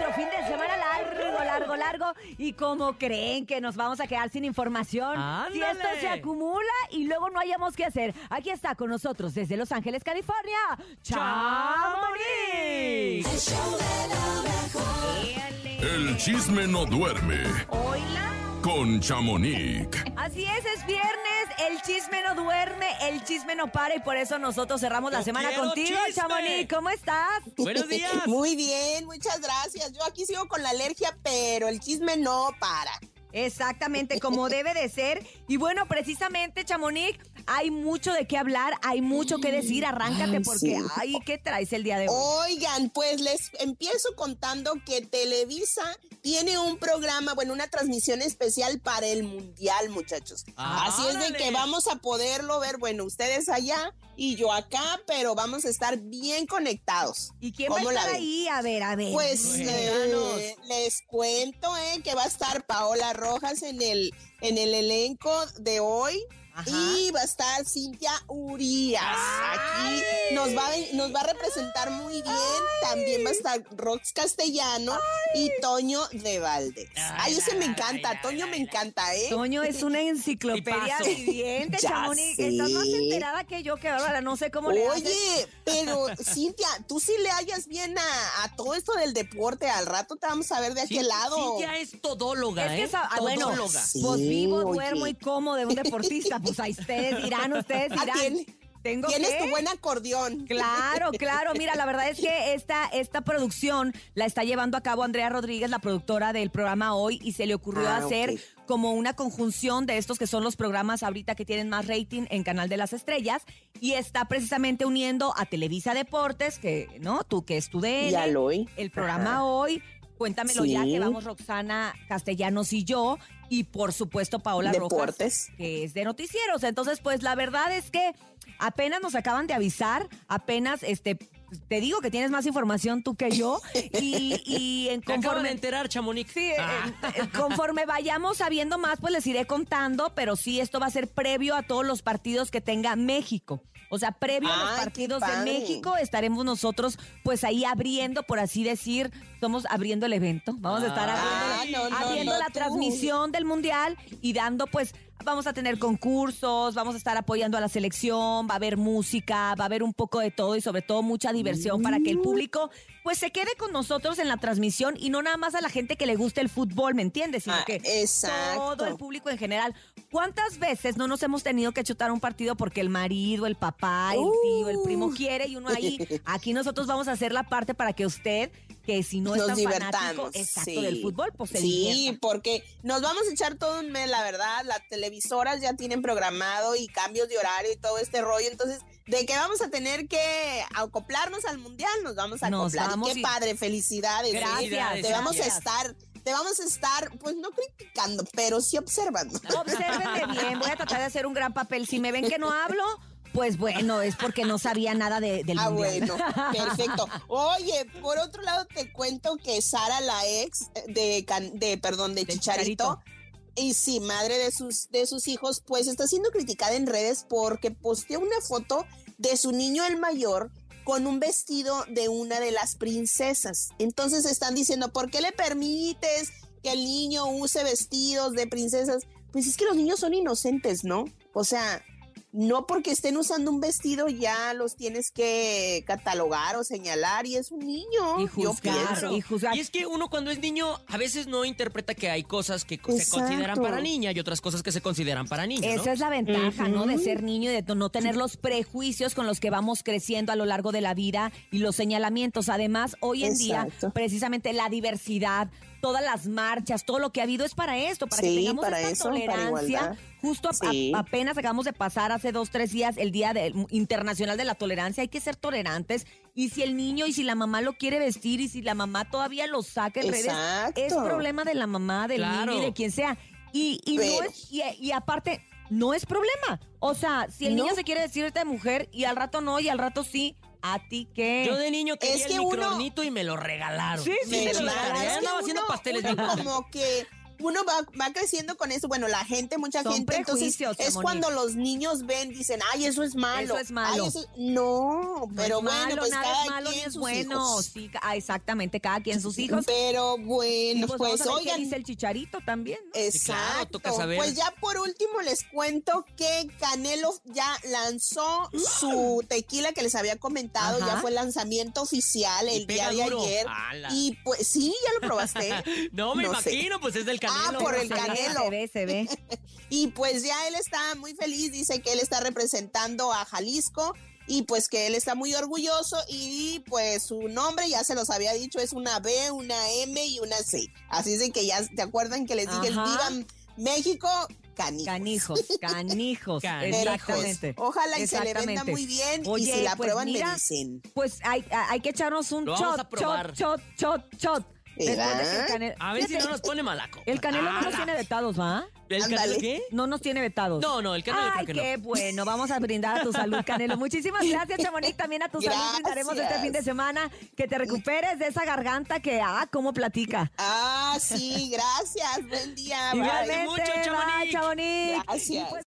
nuestro fin de semana largo, largo, largo. ¿Y como creen que nos vamos a quedar sin información? Si esto se acumula y luego no hayamos qué hacer. Aquí está con nosotros desde Los Ángeles, California, Chamonix. El chisme no duerme Hola. Con Chamonix. Así es, es viernes, el chisme no duerme, el chisme no para y por eso nosotros cerramos la Yo semana contigo, chisme. Chamonix. ¿Cómo estás? Buenos días. Muy bien, muchas gracias. Yo aquí sigo con la alergia, pero el chisme no para. Exactamente, como debe de ser. Y bueno, precisamente, Chamonix, hay mucho de qué hablar, hay mucho que decir. Arráncate Ay, porque, sí. ay, ¿qué traes el día de hoy? Oigan, pues les empiezo contando que Televisa tiene un programa, bueno, una transmisión especial para el Mundial, muchachos. Ah, Así es de que vamos a poderlo ver, bueno, ustedes allá y yo acá, pero vamos a estar bien conectados. ¿Y quién va a ¿Cómo la estar ahí? A ver, a ver. Pues eh, les cuento eh, que va a estar Paola Rojas en el, en el elenco de hoy. Ajá. Y va a estar Cintia Urias. Aquí nos va, a- nos va a representar muy bien. También va a estar Rox Castellano y Toño de Valdés. Ay, Ay, ese me encanta. ay, Toño ay, me encanta, ¿eh? Toño es una enciclopedia viviente, Chamonix. Estás más enterada que yo, que bárbara. No sé cómo le haces. Oye, pero Cintia, tú sí le hallas bien a, a todo esto del deporte. Al rato te vamos a ver de aquel lado. Cintia es todóloga, Es que ¿eh? ah, bueno, Todóloga. Sí, pues vivo, oye. duermo y como de un deportista. Pues ahí ustedes dirán, ustedes Ah, dirán. Tengo Tienes que- tu buen acordeón. Claro, claro. Mira, la verdad es que esta, esta producción la está llevando a cabo Andrea Rodríguez, la productora del programa Hoy, y se le ocurrió Ah, hacer como una conjunción de estos que son los programas ahorita que tienen más rating en Canal de las Estrellas, y está precisamente uniendo a Televisa Deportes, que, ¿no? Tú que es tu DN, Ya lo oí. el programa Ajá. Hoy. Cuéntamelo ya, que vamos Roxana Castellanos y yo, y por supuesto Paola Rojas Deportes. que es de noticieros. Entonces, pues la verdad es que apenas nos acaban de avisar, apenas este te digo que tienes más información tú que yo y, y en Me acabo de conforme enterar, Chamonix. Sí, Ah. conforme vayamos sabiendo más, pues les iré contando, pero sí, esto va a ser previo a todos los partidos que tenga México. O sea, previo a los partidos de. México estaremos nosotros, pues ahí abriendo, por así decir, estamos abriendo el evento. Vamos a estar Ah, abriendo, no, no, abriendo no, la tú. transmisión del Mundial y dando, pues, vamos a tener concursos, vamos a estar apoyando a la selección, va a haber música, va a haber un poco de todo y sobre todo mucha diversión para que el público, pues, se quede con nosotros en la transmisión y no nada más a la gente que le guste el fútbol, ¿me entiendes? Sino Ah, que exacto. todo el público en general. ¿Cuántas veces no nos hemos tenido que chutar un partido porque el marido, el papá, el tío, el primo Uh. quiere y uno ahí? Aquí nosotros vamos a hacer la parte para que usted, que si no es Nos tan fanático divertamos. exacto sí. del fútbol, pues se Sí, divierta. porque nos vamos a echar todo un mes, la verdad. Las televisoras ya tienen programado y cambios de horario y todo este rollo. Entonces, de que vamos a tener que acoplarnos al mundial, nos vamos a Nos acoplar. Y vamos qué y- padre, felicidades. ¿eh? Gracias, Te vamos a estar, te vamos a estar, pues no criticando, pero sí observando. Obsérvenme bien, voy a tratar de hacer un gran papel. Si me ven que no hablo, pues bueno, es porque no sabía nada de, del Ah, mundial. bueno, perfecto. Oye, por otro lado te cuento que Sara, la ex de, de perdón, de, De Chicharito, y sí, madre de sus, de sus hijos, pues está siendo criticada en redes porque posteó una foto de su niño el mayor con un vestido de una de las princesas. Entonces están diciendo, ¿por qué le permites que el niño use vestidos de princesas? Pues es que los niños son inocentes, ¿no? O sea, no porque estén usando un vestido ya los tienes que catalogar o señalar y es un niño. Y yo juzgar, pienso. y juzgar. Y es que uno cuando es niño a veces no interpreta que hay cosas que se consideran para niña y otras cosas que se consideran para niña, ¿no? Esa es la ventaja, ¿no? De ser niño y de no tener los prejuicios con los que vamos creciendo a lo largo de la vida y los señalamientos. Además, hoy en día, precisamente la diversidad, todas las marchas, todo lo que ha habido es para esto, para que tengamos para esta eso, tolerancia. Justo a- Sí. a- apenas acabamos de pasar hace dos, tres días el Día de- Internacional de la Tolerancia. Hay que ser tolerantes. Y si el niño y si la mamá lo quiere vestir y si la mamá todavía lo saca en redes, es problema de la mamá, del Claro. niño y de quien sea. Y, y no es, y, y aparte, no es problema. O sea, si el No. niño se quiere vestir ahorita de mujer y al rato no y al rato sí, ¿a ti qué? Yo de niño quería Es que el uno- microornito y me lo regalaron. Sí, sí, Me lo chingada, regalaron. ya Es que andaba haciendo pasteles uno como que uno va, va creciendo con eso. Bueno, la gente, mucha Son gente, entonces es cuando los niños ven, dicen, ay, eso es malo. Eso es malo. Ay, eso- No, No pero es bueno, malo, pues nada cada es malo ni quien es sus bueno. hijos. Sí, ah, exactamente, cada quien sus hijos. Pero bueno, pues, pues, vamos a ver oigan. qué dice el chicharito también. ¿no? Sí, claro, Exacto. toca saber. Pues ya por último les cuento que Canelo ya lanzó su tequila que les había comentado, Ajá. ya fue el lanzamiento oficial el día de duro. ayer. Ala. Y pues sí, ya lo probaste. No me No sé. imagino, pues es del Ah, canelo. por el Se ve, Canelo. Se ve, se ve. Y pues ya él está muy feliz, dice que él está representando a Jalisco y pues que él está muy orgulloso y pues su nombre ya se los había dicho, es una B, una M y una C. Así es de que ya te acuerdan que les dije, viva México, canijos. Canijos, canijos. Exactamente. Ojalá y se le venda muy bien Oye, y si la pues prueban mira, me dicen. Pues hay, hay que echarnos un Lo vamos shot, a probar. shot, shot, shot, shot. Canelo- A ver si no nos pone malaco. El Canelo no nos tiene vetados, ¿va? ¿El canelo qué? No nos tiene vetados. No, no, el canelo Ay, creo que no. qué bueno. Vamos a brindar a tu salud, Canelo. Muchísimas gracias, Chamonix. También a tu salud brindaremos este Gracias. fin de semana. Que te recuperes de esa garganta que, ah, cómo platica. Ah, sí, gracias. Buen día. bye. Igualmente, mucho, bye, Chamonix. Chamonix. Gracias. Y pues,